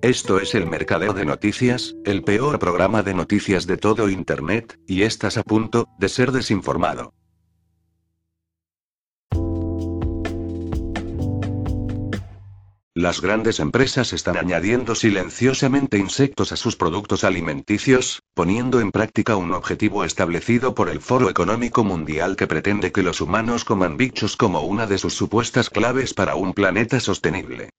Esto es el Mercadeo de Noticias, el peor programa de noticias de todo Internet, y estás a punto de ser desinformado. Las grandes empresas están añadiendo silenciosamente insectos a sus productos alimenticios, poniendo en práctica un objetivo establecido por el Foro Económico Mundial que pretende que los humanos coman bichos como una de sus supuestas claves para un planeta sostenible.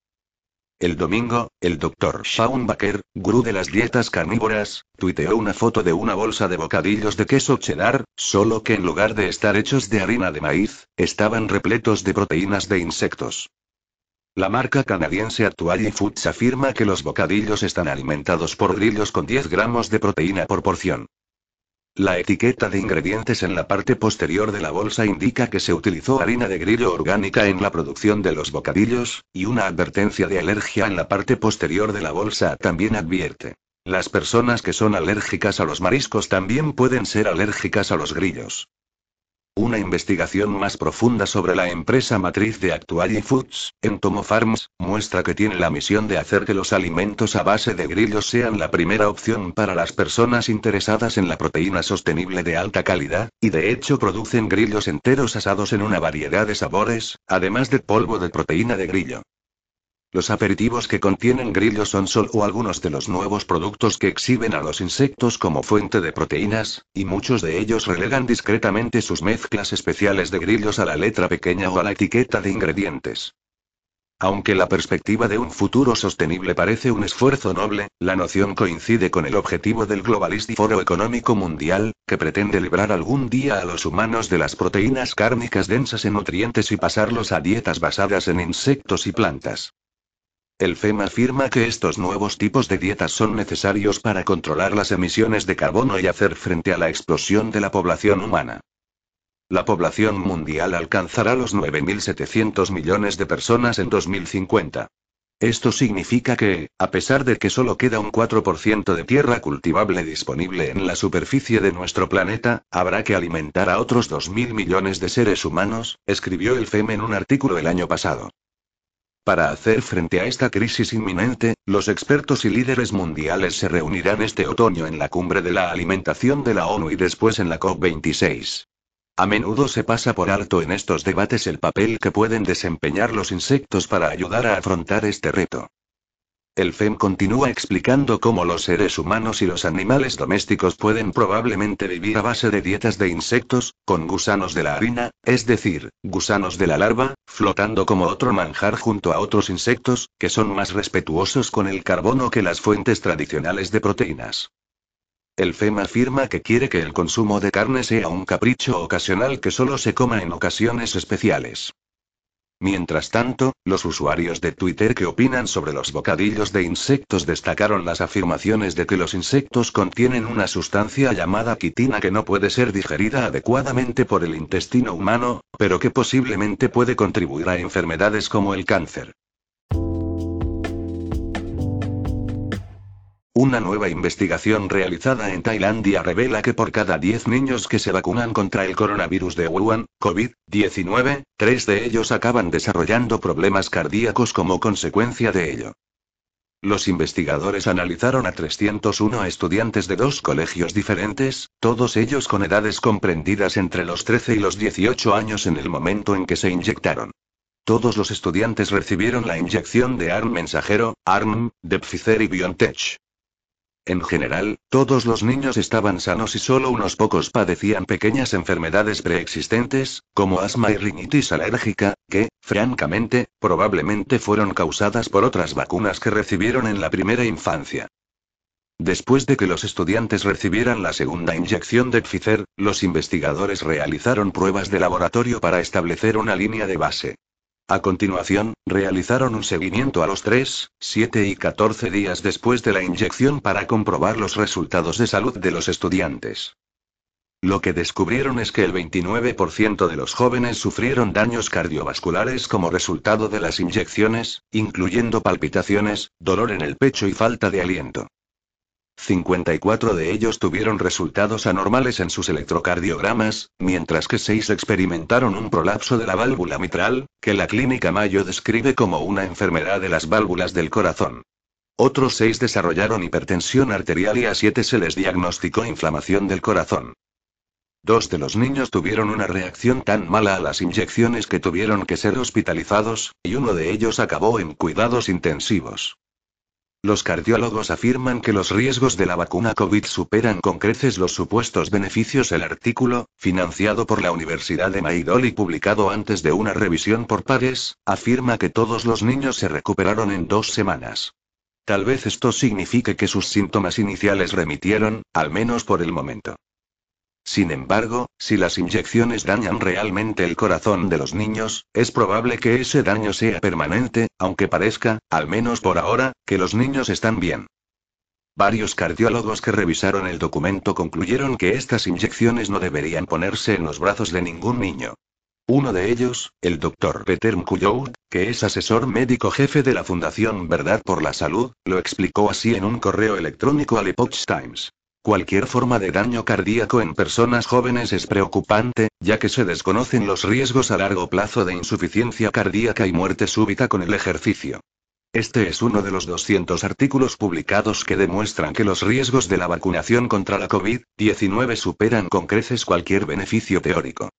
El domingo, el Dr. Shaun Baker, gurú de las dietas carnívoras, tuiteó una foto de una bolsa de bocadillos de queso cheddar, solo que en lugar de estar hechos de harina de maíz, estaban repletos de proteínas de insectos. La marca canadiense Actually Foods afirma que los bocadillos están alimentados por grillos con 10 gramos de proteína por porción. La etiqueta de ingredientes en la parte posterior de la bolsa indica que se utilizó harina de grillo orgánica en la producción de los bocadillos, y una advertencia de alergia en la parte posterior de la bolsa también advierte. Las personas que son alérgicas a los mariscos también pueden ser alérgicas a los grillos. Una investigación más profunda sobre la empresa matriz de Actually Foods, Entomo Farms, muestra que tiene la misión de hacer que los alimentos a base de grillos sean la primera opción para las personas interesadas en la proteína sostenible de alta calidad, y de hecho producen grillos enteros asados en una variedad de sabores, además de polvo de proteína de grillo. Los aperitivos que contienen grillos son solo algunos de los nuevos productos que exhiben a los insectos como fuente de proteínas, y muchos de ellos relegan discretamente sus mezclas especiales de grillos a la letra pequeña o a la etiqueta de ingredientes. Aunque la perspectiva de un futuro sostenible parece un esfuerzo noble, la noción coincide con el objetivo del Globalist Foro Económico Mundial, que pretende librar algún día a los humanos de las proteínas cárnicas densas en nutrientes y pasarlos a dietas basadas en insectos y plantas. El FEM afirma que estos nuevos tipos de dietas son necesarios para controlar las emisiones de carbono y hacer frente a la explosión de la población humana. La población mundial alcanzará los 9.700 millones de personas en 2050. Esto significa que, a pesar de que solo queda un 4% de tierra cultivable disponible en la superficie de nuestro planeta, habrá que alimentar a otros 2.000 millones de seres humanos, escribió el FEM en un artículo el año pasado. Para hacer frente a esta crisis inminente, los expertos y líderes mundiales se reunirán este otoño en la cumbre de la alimentación de la ONU y después en la COP26. A menudo se pasa por alto en estos debates el papel que pueden desempeñar los insectos para ayudar a afrontar este reto. El FEM continúa explicando cómo los seres humanos y los animales domésticos pueden probablemente vivir a base de dietas de insectos, con gusanos de la harina, es decir, gusanos de la larva, flotando como otro manjar junto a otros insectos, que son más respetuosos con el carbono que las fuentes tradicionales de proteínas. El FEM afirma que quiere que el consumo de carne sea un capricho ocasional que solo se coma en ocasiones especiales. Mientras tanto, los usuarios de Twitter que opinan sobre los bocadillos de insectos destacaron las afirmaciones de que los insectos contienen una sustancia llamada quitina que no puede ser digerida adecuadamente por el intestino humano, pero que posiblemente puede contribuir a enfermedades como el cáncer. Una nueva investigación realizada en Tailandia revela que por cada 10 niños que se vacunan contra el coronavirus de Wuhan, COVID-19, 3 de ellos acaban desarrollando problemas cardíacos como consecuencia de ello. Los investigadores analizaron a 301 estudiantes de dos colegios diferentes, todos ellos con edades comprendidas entre los 13 y los 18 años en el momento en que se inyectaron. Todos los estudiantes recibieron la inyección de ARM mensajero, ARM, de Pfizer y BioNTech. En general, todos los niños estaban sanos y solo unos pocos padecían pequeñas enfermedades preexistentes, como asma y rinitis alérgica, que, francamente, probablemente fueron causadas por otras vacunas que recibieron en la primera infancia. Después de que los estudiantes recibieran la segunda inyección de Pfizer, los investigadores realizaron pruebas de laboratorio para establecer una línea de base. A continuación, realizaron un seguimiento a los 3, 7 y 14 días después de la inyección para comprobar los resultados de salud de los estudiantes. Lo que descubrieron es que el 29% de los jóvenes sufrieron daños cardiovasculares como resultado de las inyecciones, incluyendo palpitaciones, dolor en el pecho y falta de aliento. 54 de ellos tuvieron resultados anormales en sus electrocardiogramas, mientras que 6 experimentaron un prolapso de la válvula mitral, que la clínica Mayo describe como una enfermedad de las válvulas del corazón. Otros 6 desarrollaron hipertensión arterial y a 7 se les diagnosticó inflamación del corazón. Dos de los niños tuvieron una reacción tan mala a las inyecciones que tuvieron que ser hospitalizados, y uno de ellos acabó en cuidados intensivos. Los cardiólogos afirman que los riesgos de la vacuna COVID superan con creces los supuestos beneficios. El artículo, financiado por la Universidad de Maidol y publicado antes de una revisión por pares, afirma que todos los niños se recuperaron en dos semanas. Tal vez esto signifique que sus síntomas iniciales remitieron, al menos por el momento. Sin embargo, si las inyecciones dañan realmente el corazón de los niños, es probable que ese daño sea permanente, aunque parezca, al menos por ahora, que los niños están bien. Varios cardiólogos que revisaron el documento concluyeron que estas inyecciones no deberían ponerse en los brazos de ningún niño. Uno de ellos, el Dr. Peter Mkuyoud, que es asesor médico jefe de la Fundación Verdad por la Salud, lo explicó así en un correo electrónico al Epoch Times. Cualquier forma de daño cardíaco en personas jóvenes es preocupante, ya que se desconocen los riesgos a largo plazo de insuficiencia cardíaca y muerte súbita con el ejercicio. Este es uno de los 200 artículos publicados que demuestran que los riesgos de la vacunación contra la COVID-19 superan con creces cualquier beneficio teórico.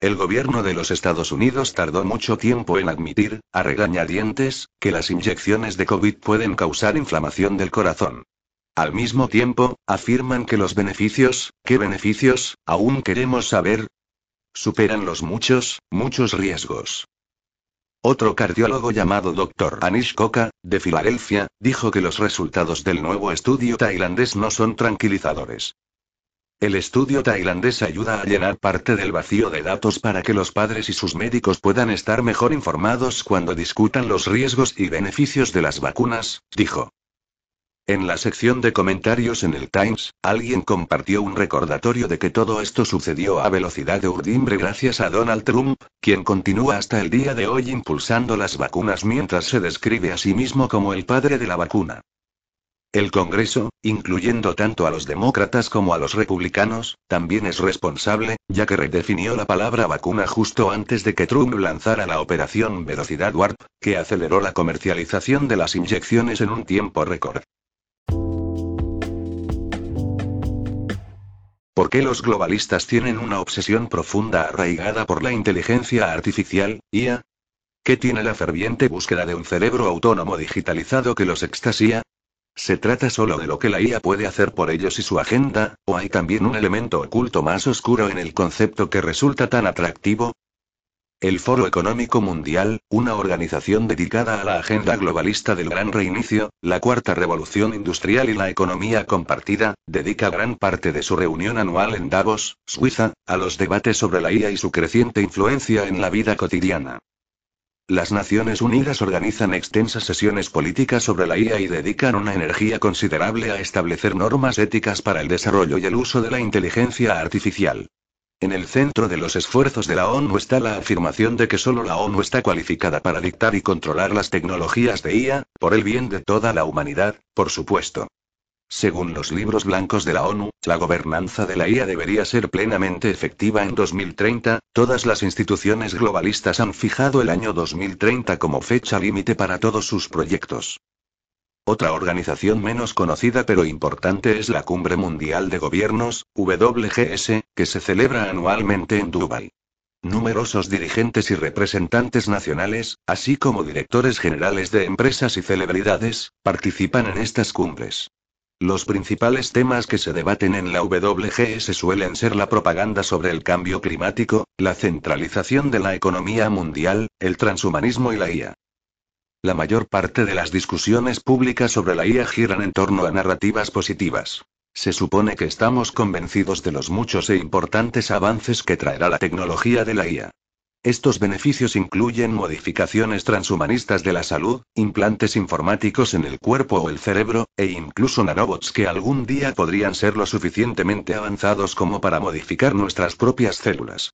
El gobierno de los Estados Unidos tardó mucho tiempo en admitir, a regañadientes, que las inyecciones de COVID pueden causar inflamación del corazón. Al mismo tiempo, afirman que los beneficios, ¿qué beneficios? Aún queremos saber. Superan los muchos, muchos riesgos. Otro cardiólogo llamado Dr. Anish Koka, de Filadelfia, dijo que los resultados del nuevo estudio tailandés no son tranquilizadores. El estudio tailandés ayuda a llenar parte del vacío de datos para que los padres y sus médicos puedan estar mejor informados cuando discutan los riesgos y beneficios de las vacunas, dijo. En la sección de comentarios en el Times, alguien compartió un recordatorio de que todo esto sucedió a velocidad de urdimbre gracias a Donald Trump, quien continúa hasta el día de hoy impulsando las vacunas mientras se describe a sí mismo como el padre de la vacuna. El Congreso, incluyendo tanto a los demócratas como a los republicanos, también es responsable, ya que redefinió la palabra vacuna justo antes de que Trump lanzara la operación Velocidad Warp, que aceleró la comercialización de las inyecciones en un tiempo récord. ¿Por qué los globalistas tienen una obsesión profunda arraigada por la inteligencia artificial, IA? ¿Qué tiene la ferviente búsqueda de un cerebro autónomo digitalizado que los extasía? ¿Se trata solo de lo que la IA puede hacer por ellos y su agenda, o hay también un elemento oculto más oscuro en el concepto que resulta tan atractivo? El Foro Económico Mundial, una organización dedicada a la agenda globalista del gran reinicio, la cuarta revolución industrial y la economía compartida, dedica gran parte de su reunión anual en Davos, Suiza, a los debates sobre la IA y su creciente influencia en la vida cotidiana. Las Naciones Unidas organizan extensas sesiones políticas sobre la IA y dedican una energía considerable a establecer normas éticas para el desarrollo y el uso de la inteligencia artificial. En el centro de los esfuerzos de la ONU está la afirmación de que solo la ONU está cualificada para dictar y controlar las tecnologías de IA, por el bien de toda la humanidad, por supuesto. Según los libros blancos de la ONU, la gobernanza de la IA debería ser plenamente efectiva en 2030, todas las instituciones globalistas han fijado el año 2030 como fecha límite para todos sus proyectos. Otra organización menos conocida pero importante es la Cumbre Mundial de Gobiernos, WGS, que se celebra anualmente en Dubái. Numerosos dirigentes y representantes nacionales, así como directores generales de empresas y celebridades, participan en estas cumbres. Los principales temas que se debaten en la WGS suelen ser la propaganda sobre el cambio climático, la centralización de la economía mundial, el transhumanismo y la IA. La mayor parte de las discusiones públicas sobre la IA giran en torno a narrativas positivas. Se supone que estamos convencidos de los muchos e importantes avances que traerá la tecnología de la IA. Estos beneficios incluyen modificaciones transhumanistas de la salud, implantes informáticos en el cuerpo o el cerebro, e incluso nanobots que algún día podrían ser lo suficientemente avanzados como para modificar nuestras propias células.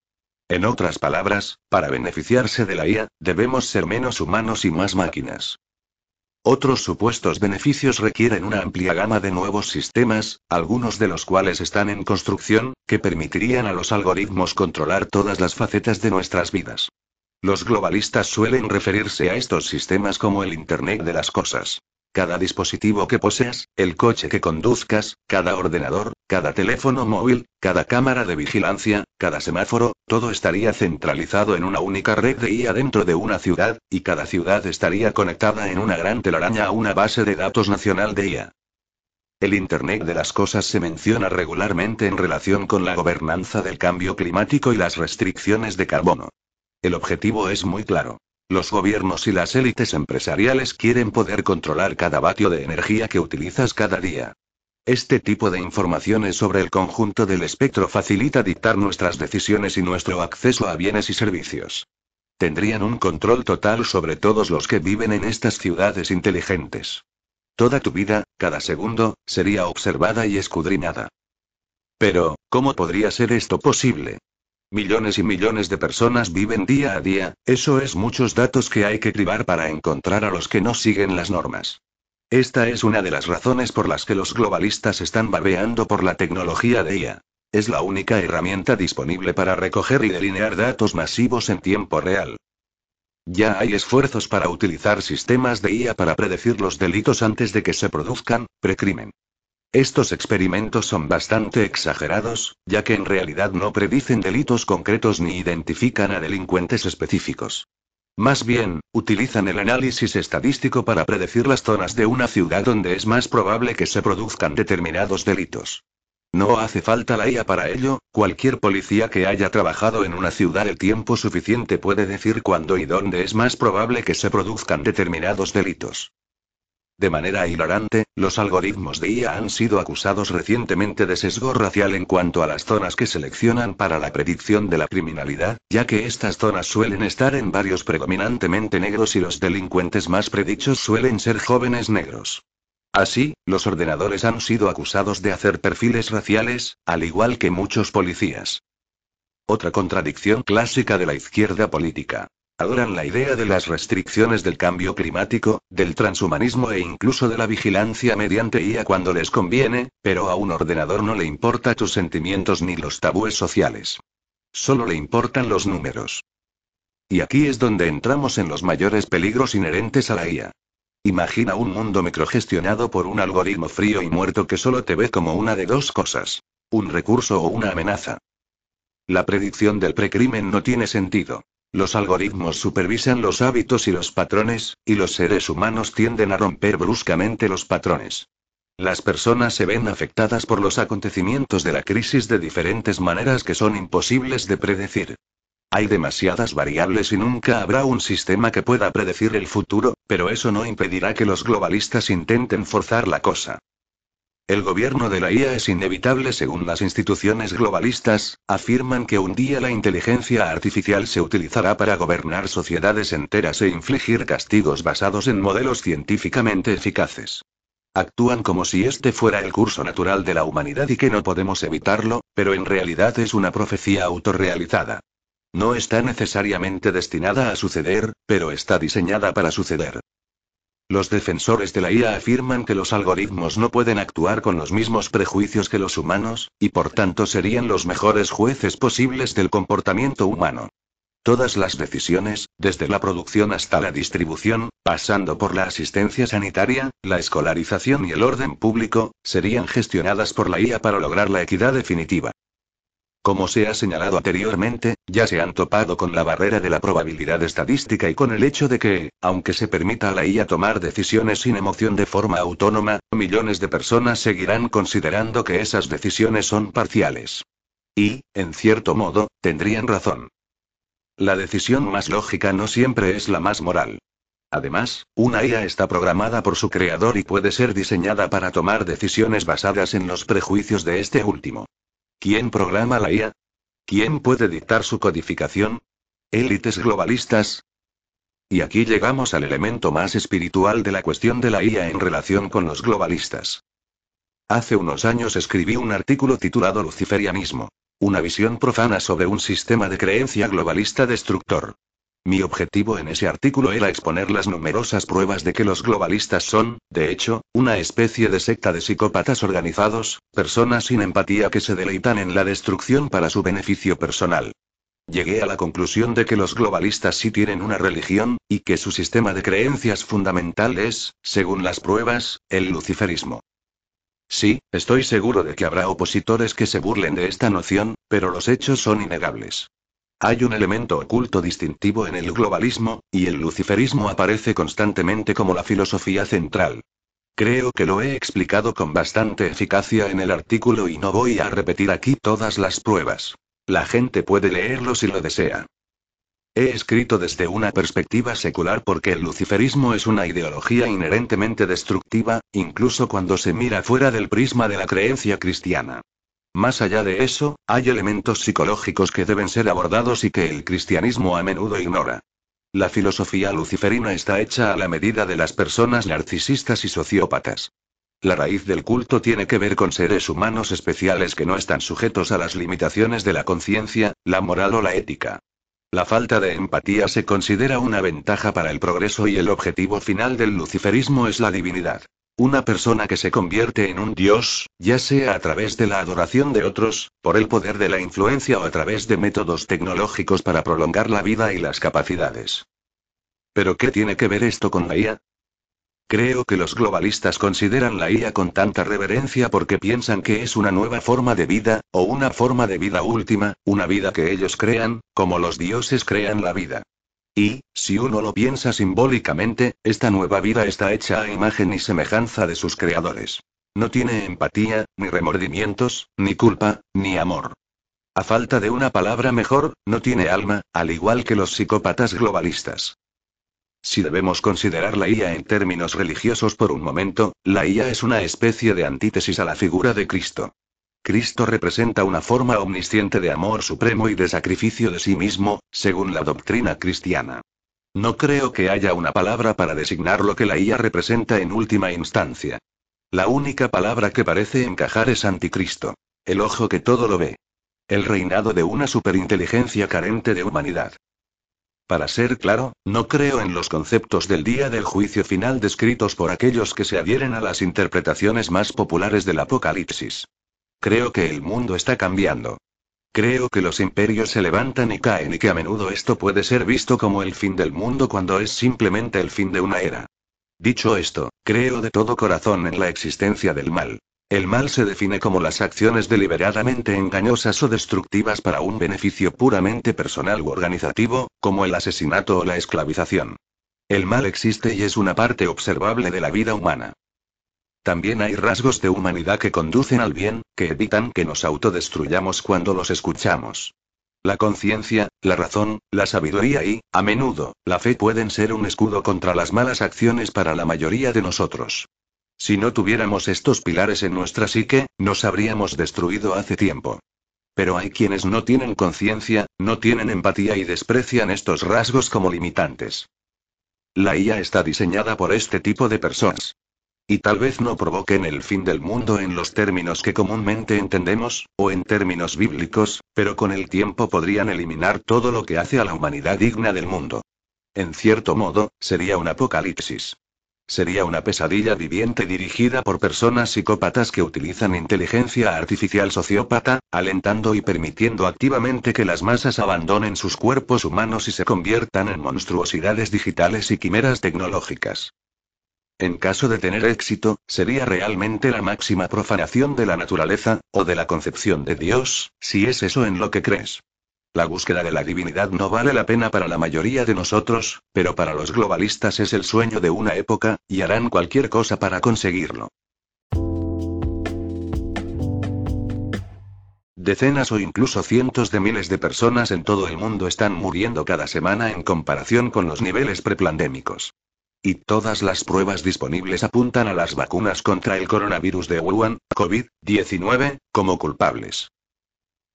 En otras palabras, para beneficiarse de la IA, debemos ser menos humanos y más máquinas. Otros supuestos beneficios requieren una amplia gama de nuevos sistemas, algunos de los cuales están en construcción, que permitirían a los algoritmos controlar todas las facetas de nuestras vidas. Los globalistas suelen referirse a estos sistemas como el Internet de las Cosas. Cada dispositivo que poseas, el coche que conduzcas, cada ordenador, cada teléfono móvil, cada cámara de vigilancia, cada semáforo, todo estaría centralizado en una única red de IA dentro de una ciudad, y cada ciudad estaría conectada en una gran telaraña a una base de datos nacional de IA. El Internet de las Cosas se menciona regularmente en relación con la gobernanza del cambio climático y las restricciones de carbono. El objetivo es muy claro. Los gobiernos y las élites empresariales quieren poder controlar cada vatio de energía que utilizas cada día. Este tipo de informaciones sobre el conjunto del espectro facilita dictar nuestras decisiones y nuestro acceso a bienes y servicios. Tendrían un control total sobre todos los que viven en estas ciudades inteligentes. Toda tu vida, cada segundo, sería observada y escudriñada. Pero, ¿cómo podría ser esto posible? Millones y millones de personas viven día a día, eso es muchos datos que hay que cribar para encontrar a los que no siguen las normas. Esta es una de las razones por las que los globalistas están babeando por la tecnología de IA. Es la única herramienta disponible para recoger y delinear datos masivos en tiempo real. Ya hay esfuerzos para utilizar sistemas de IA para predecir los delitos antes de que se produzcan, precrimen. Estos experimentos son bastante exagerados, ya que en realidad no predicen delitos concretos ni identifican a delincuentes específicos. Más bien, utilizan el análisis estadístico para predecir las zonas de una ciudad donde es más probable que se produzcan determinados delitos. No hace falta la IA para ello, cualquier policía que haya trabajado en una ciudad el tiempo suficiente puede decir cuándo y dónde es más probable que se produzcan determinados delitos. De manera hilarante, los algoritmos de IA han sido acusados recientemente de sesgo racial en cuanto a las zonas que seleccionan para la predicción de la criminalidad, ya que estas zonas suelen estar en barrios predominantemente negros y los delincuentes más predichos suelen ser jóvenes negros. Así, los ordenadores han sido acusados de hacer perfiles raciales, al igual que muchos policías. Otra contradicción clásica de la izquierda política. Adoran la idea de las restricciones del cambio climático, del transhumanismo e incluso de la vigilancia mediante IA cuando les conviene, pero a un ordenador no le importa tus sentimientos ni los tabúes sociales. Solo le importan los números. Y aquí es donde entramos en los mayores peligros inherentes a la IA. Imagina un mundo microgestionado por un algoritmo frío y muerto que solo te ve como una de dos cosas. Un recurso o una amenaza. La predicción del precrimen no tiene sentido. Los algoritmos supervisan los hábitos y los patrones, y los seres humanos tienden a romper bruscamente los patrones. Las personas se ven afectadas por los acontecimientos de la crisis de diferentes maneras que son imposibles de predecir. Hay demasiadas variables y nunca habrá un sistema que pueda predecir el futuro, pero eso no impedirá que los globalistas intenten forzar la cosa. El gobierno de la IA es inevitable según las instituciones globalistas, afirman que un día la inteligencia artificial se utilizará para gobernar sociedades enteras e infligir castigos basados en modelos científicamente eficaces. Actúan como si este fuera el curso natural de la humanidad y que no podemos evitarlo, pero en realidad es una profecía autorrealizada. No está necesariamente destinada a suceder, pero está diseñada para suceder. Los defensores de la IA afirman que los algoritmos no pueden actuar con los mismos prejuicios que los humanos, y por tanto serían los mejores jueces posibles del comportamiento humano. Todas las decisiones, desde la producción hasta la distribución, pasando por la asistencia sanitaria, la escolarización y el orden público, serían gestionadas por la IA para lograr la equidad definitiva. Como se ha señalado anteriormente, ya se han topado con la barrera de la probabilidad estadística y con el hecho de que, aunque se permita a la IA tomar decisiones sin emoción de forma autónoma, millones de personas seguirán considerando que esas decisiones son parciales. Y, en cierto modo, tendrían razón. La decisión más lógica no siempre es la más moral. Además, una IA está programada por su creador y puede ser diseñada para tomar decisiones basadas en los prejuicios de este último. ¿Quién programa la IA? ¿Quién puede dictar su codificación? ¿Élites globalistas? Y aquí llegamos al elemento más espiritual de la cuestión de la IA en relación con los globalistas. Hace unos años escribí un artículo titulado Luciferianismo. Una visión profana sobre un sistema de creencia globalista destructor. Mi objetivo en ese artículo era exponer las numerosas pruebas de que los globalistas son, de hecho, una especie de secta de psicópatas organizados, personas sin empatía que se deleitan en la destrucción para su beneficio personal. Llegué a la conclusión de que los globalistas sí tienen una religión, y que su sistema de creencias fundamental es, según las pruebas, el luciferismo. Sí, estoy seguro de que habrá opositores que se burlen de esta noción, pero los hechos son innegables. Hay un elemento oculto distintivo en el globalismo, y el luciferismo aparece constantemente como la filosofía central. Creo que lo he explicado con bastante eficacia en el artículo y no voy a repetir aquí todas las pruebas. La gente puede leerlo si lo desea. He escrito desde una perspectiva secular porque el luciferismo es una ideología inherentemente destructiva, incluso cuando se mira fuera del prisma de la creencia cristiana. Más allá de eso, hay elementos psicológicos que deben ser abordados y que el cristianismo a menudo ignora. La filosofía luciferina está hecha a la medida de las personas narcisistas y sociópatas. La raíz del culto tiene que ver con seres humanos especiales que no están sujetos a las limitaciones de la conciencia, la moral o la ética. La falta de empatía se considera una ventaja para el progreso y el objetivo final del luciferismo es la divinidad. Una persona que se convierte en un dios, ya sea a través de la adoración de otros, por el poder de la influencia o a través de métodos tecnológicos para prolongar la vida y las capacidades. ¿Pero qué tiene que ver esto con la IA? Creo que los globalistas consideran la IA con tanta reverencia porque piensan que es una nueva forma de vida, o una forma de vida última, una vida que ellos crean, como los dioses crean la vida. Y, si uno lo piensa simbólicamente, esta nueva vida está hecha a imagen y semejanza de sus creadores. No tiene empatía, ni remordimientos, ni culpa, ni amor. A falta de una palabra mejor, no tiene alma, al igual que los psicópatas globalistas. Si debemos considerar la IA en términos religiosos por un momento, la IA es una especie de antítesis a la figura de Cristo. Cristo representa una forma omnisciente de amor supremo y de sacrificio de sí mismo, según la doctrina cristiana. No creo que haya una palabra para designar lo que la IA representa en última instancia. La única palabra que parece encajar es anticristo. El ojo que todo lo ve. El reinado de una superinteligencia carente de humanidad. Para ser claro, no creo en los conceptos del día del juicio final descritos por aquellos que se adhieren a las interpretaciones más populares del Apocalipsis. Creo que el mundo está cambiando. Creo que los imperios se levantan y caen y que a menudo esto puede ser visto como el fin del mundo cuando es simplemente el fin de una era. Dicho esto, creo de todo corazón en la existencia del mal. El mal se define como las acciones deliberadamente engañosas o destructivas para un beneficio puramente personal u organizativo, como el asesinato o la esclavización. El mal existe y es una parte observable de la vida humana. También hay rasgos de humanidad que conducen al bien, que evitan que nos autodestruyamos cuando los escuchamos. La conciencia, la razón, la sabiduría y, a menudo, la fe pueden ser un escudo contra las malas acciones para la mayoría de nosotros. Si no tuviéramos estos pilares en nuestra psique, nos habríamos destruido hace tiempo. Pero hay quienes no tienen conciencia, no tienen empatía y desprecian estos rasgos como limitantes. La IA está diseñada por este tipo de personas. Y tal vez no provoquen el fin del mundo en los términos que comúnmente entendemos, o en términos bíblicos, pero con el tiempo podrían eliminar todo lo que hace a la humanidad digna del mundo. En cierto modo, sería un apocalipsis. Sería una pesadilla viviente dirigida por personas psicópatas que utilizan inteligencia artificial sociópata, alentando y permitiendo activamente que las masas abandonen sus cuerpos humanos y se conviertan en monstruosidades digitales y quimeras tecnológicas. En caso de tener éxito, sería realmente la máxima profanación de la naturaleza, o de la concepción de Dios, si es eso en lo que crees. La búsqueda de la divinidad no vale la pena para la mayoría de nosotros, pero para los globalistas es el sueño de una época, y harán cualquier cosa para conseguirlo. Decenas o incluso cientos de miles de personas en todo el mundo están muriendo cada semana en comparación con los niveles preplandémicos. Y todas las pruebas disponibles apuntan a las vacunas contra el coronavirus de Wuhan, COVID-19, como culpables.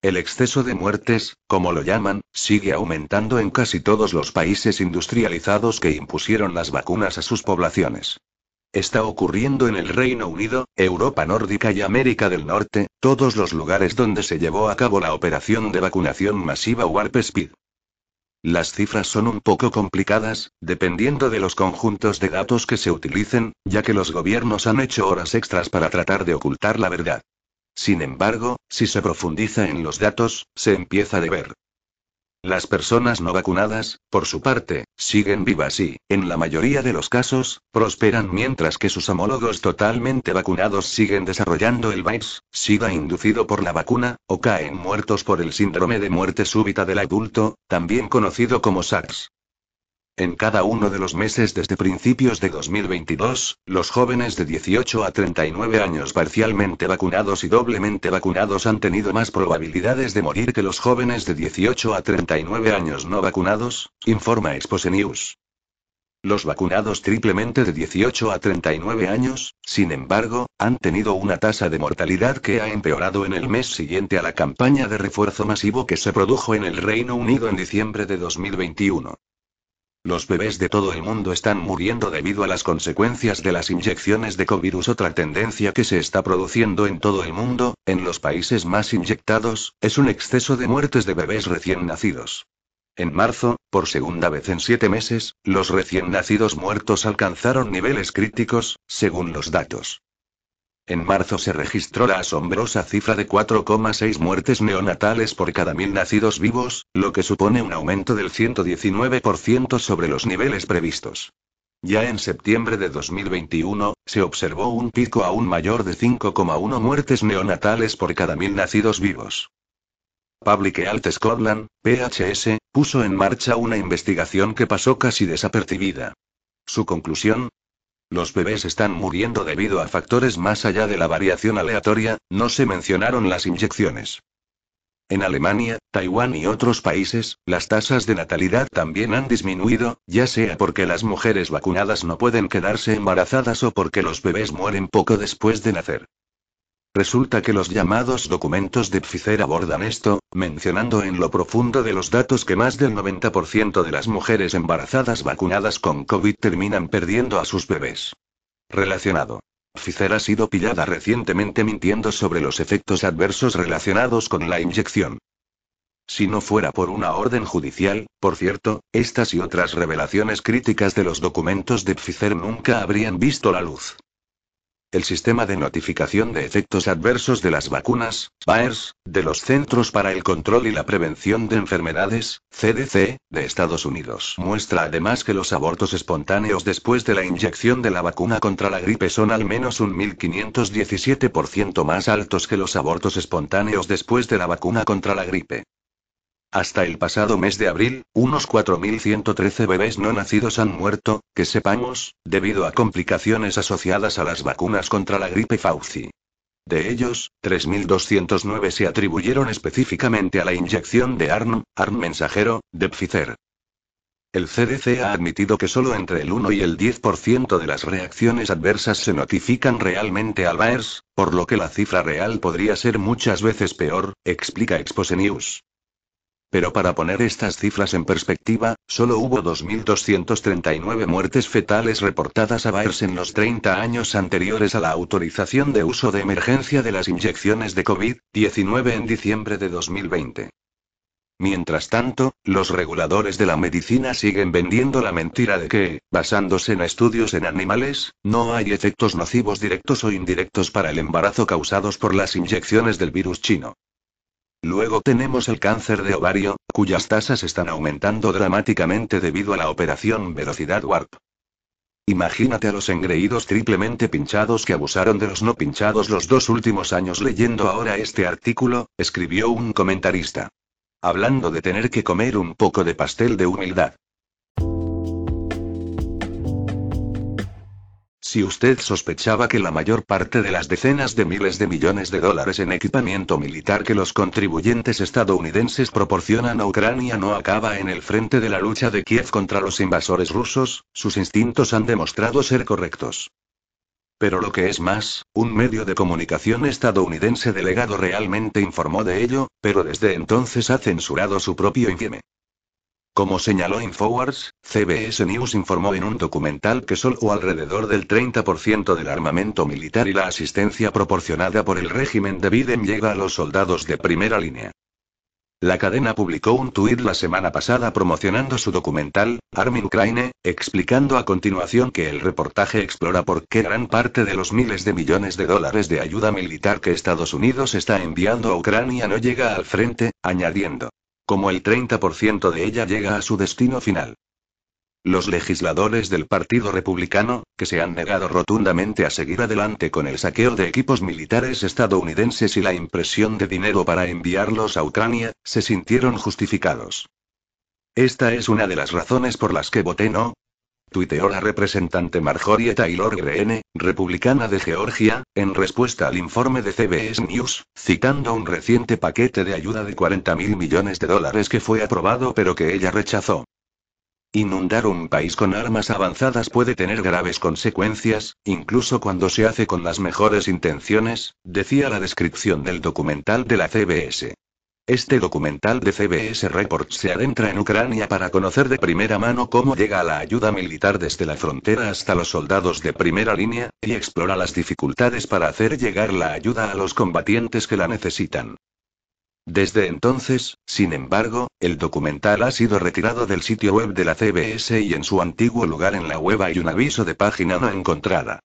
El exceso de muertes, como lo llaman, sigue aumentando en casi todos los países industrializados que impusieron las vacunas a sus poblaciones. Está ocurriendo en el Reino Unido, Europa nórdica y América del Norte, todos los lugares donde se llevó a cabo la operación de vacunación masiva Warp Speed. Las cifras son un poco complicadas, dependiendo de los conjuntos de datos que se utilicen, ya que los gobiernos han hecho horas extras para tratar de ocultar la verdad. Sin embargo, si se profundiza en los datos, se empieza a ver. Las personas no vacunadas, por su parte, siguen vivas y, en la mayoría de los casos, prosperan mientras que sus homólogos totalmente vacunados siguen desarrollando el virus, SIDA inducido por la vacuna, o caen muertos por el síndrome de muerte súbita del adulto, también conocido como SARS. En cada uno de los meses desde principios de 2022, los jóvenes de 18 a 39 años parcialmente vacunados y doblemente vacunados han tenido más probabilidades de morir que los jóvenes de 18 a 39 años no vacunados, informa Expose News. Los vacunados triplemente de 18 a 39 años, sin embargo, han tenido una tasa de mortalidad que ha empeorado en el mes siguiente a la campaña de refuerzo masivo que se produjo en el Reino Unido en diciembre de 2021. Los bebés de todo el mundo están muriendo debido a las consecuencias de las inyecciones de covirus. Otra tendencia que se está produciendo en todo el mundo, en los países más inyectados, es un exceso de muertes de bebés recién nacidos. En marzo, por segunda vez en siete meses, los recién nacidos muertos alcanzaron niveles críticos, según los datos. En marzo se registró la asombrosa cifra de 4,6 muertes neonatales por cada mil nacidos vivos, lo que supone un aumento del 119% sobre los niveles previstos. Ya en septiembre de 2021, se observó un pico aún mayor de 5,1 muertes neonatales por cada mil nacidos vivos. Public Health Scotland, PHS, puso en marcha una investigación que pasó casi desapercibida. Su conclusión, los bebés están muriendo debido a factores más allá de la variación aleatoria, no se mencionaron las inyecciones. En Alemania, Taiwán y otros países, las tasas de natalidad también han disminuido, ya sea porque las mujeres vacunadas no pueden quedarse embarazadas o porque los bebés mueren poco después de nacer. Resulta que los llamados documentos de Pfizer abordan esto, mencionando en lo profundo de los datos que más del 90% de las mujeres embarazadas vacunadas con COVID terminan perdiendo a sus bebés. Relacionado. Pfizer ha sido pillada recientemente mintiendo sobre los efectos adversos relacionados con la inyección. Si no fuera por una orden judicial, por cierto, estas y otras revelaciones críticas de los documentos de Pfizer nunca habrían visto la luz. El sistema de notificación de efectos adversos de las vacunas, SPAERS, de los Centros para el Control y la Prevención de Enfermedades, CDC, de Estados Unidos muestra además que los abortos espontáneos después de la inyección de la vacuna contra la gripe son al menos un 1517% más altos que los abortos espontáneos después de la vacuna contra la gripe. Hasta el pasado mes de abril, unos 4.113 bebés no nacidos han muerto, que sepamos, debido a complicaciones asociadas a las vacunas contra la gripe Fauci. De ellos, 3.209 se atribuyeron específicamente a la inyección de ARN, ARN mensajero, de Pfizer. El CDC ha admitido que solo entre el 1 y el 10% de las reacciones adversas se notifican realmente al VAERS, por lo que la cifra real podría ser muchas veces peor, explica Expose News. Pero para poner estas cifras en perspectiva, solo hubo 2.239 muertes fetales reportadas a Baers en los 30 años anteriores a la autorización de uso de emergencia de las inyecciones de COVID-19 en diciembre de 2020. Mientras tanto, los reguladores de la medicina siguen vendiendo la mentira de que, basándose en estudios en animales, no hay efectos nocivos directos o indirectos para el embarazo causados por las inyecciones del virus chino. Luego tenemos el cáncer de ovario, cuyas tasas están aumentando dramáticamente debido a la operación Velocidad Warp. Imagínate a los engreídos triplemente pinchados que abusaron de los no pinchados los dos últimos años leyendo ahora este artículo, escribió un comentarista. Hablando de tener que comer un poco de pastel de humildad. Si usted sospechaba que la mayor parte de las decenas de miles de millones de dólares en equipamiento militar que los contribuyentes estadounidenses proporcionan a Ucrania no acaba en el frente de la lucha de Kiev contra los invasores rusos, sus instintos han demostrado ser correctos. Pero lo que es más, un medio de comunicación estadounidense delegado realmente informó de ello, pero desde entonces ha censurado su propio informe. Como señaló Infowars, CBS News informó en un documental que solo alrededor del 30% del armamento militar y la asistencia proporcionada por el régimen de Biden llega a los soldados de primera línea. La cadena publicó un tuit la semana pasada promocionando su documental, Armin Ukraine, explicando a continuación que el reportaje explora por qué gran parte de los miles de millones de dólares de ayuda militar que Estados Unidos está enviando a Ucrania no llega al frente, añadiendo como el 30% de ella llega a su destino final. Los legisladores del Partido Republicano, que se han negado rotundamente a seguir adelante con el saqueo de equipos militares estadounidenses y la impresión de dinero para enviarlos a Ucrania, se sintieron justificados. Esta es una de las razones por las que voté no, tuiteó la representante Marjorie Taylor Greene, republicana de Georgia, en respuesta al informe de CBS News, citando un reciente paquete de ayuda de 40 mil millones de dólares que fue aprobado pero que ella rechazó. Inundar un país con armas avanzadas puede tener graves consecuencias, incluso cuando se hace con las mejores intenciones, decía la descripción del documental de la CBS. Este documental de CBS Reports se adentra en Ucrania para conocer de primera mano cómo llega la ayuda militar desde la frontera hasta los soldados de primera línea, y explora las dificultades para hacer llegar la ayuda a los combatientes que la necesitan. Desde entonces, sin embargo, el documental ha sido retirado del sitio web de la CBS y en su antiguo lugar en la web hay un aviso de página no encontrada.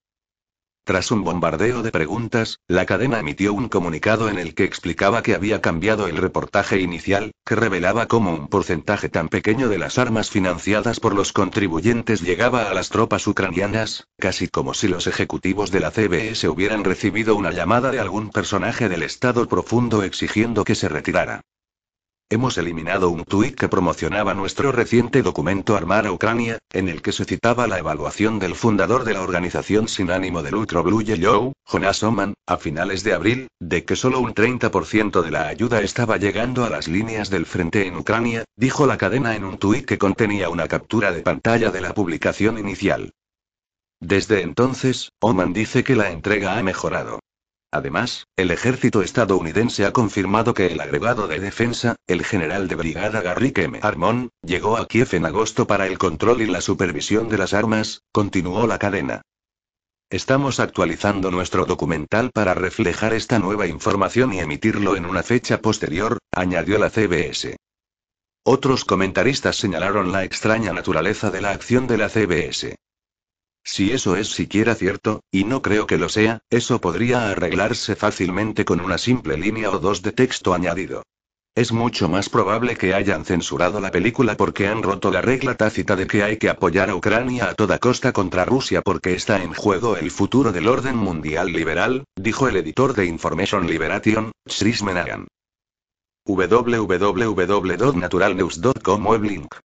Tras un bombardeo de preguntas, la cadena emitió un comunicado en el que explicaba que había cambiado el reportaje inicial, que revelaba cómo un porcentaje tan pequeño de las armas financiadas por los contribuyentes llegaba a las tropas ucranianas, casi como si los ejecutivos de la CBS hubieran recibido una llamada de algún personaje del Estado profundo exigiendo que se retirara. Hemos eliminado un tuit que promocionaba nuestro reciente documento Armar a Ucrania, en el que se citaba la evaluación del fundador de la organización sin ánimo de lucro Blue Yellow, Jonas Oman, a finales de abril, de que solo un 30% de la ayuda estaba llegando a las líneas del frente en Ucrania, dijo la cadena en un tuit que contenía una captura de pantalla de la publicación inicial. Desde entonces, Oman dice que la entrega ha mejorado. Además, el ejército estadounidense ha confirmado que el agregado de defensa, el general de brigada Garrick M. Harmon, llegó a Kiev en agosto para el control y la supervisión de las armas, continuó la cadena. Estamos actualizando nuestro documental para reflejar esta nueva información y emitirlo en una fecha posterior, añadió la CBS. Otros comentaristas señalaron la extraña naturaleza de la acción de la CBS. Si eso es siquiera cierto, y no creo que lo sea, eso podría arreglarse fácilmente con una simple línea o dos de texto añadido. Es mucho más probable que hayan censurado la película porque han roto la regla tácita de que hay que apoyar a Ucrania a toda costa contra Rusia porque está en juego el futuro del orden mundial liberal, dijo el editor de Information Liberation, Chris Menahan. www.naturalnews.com Weblink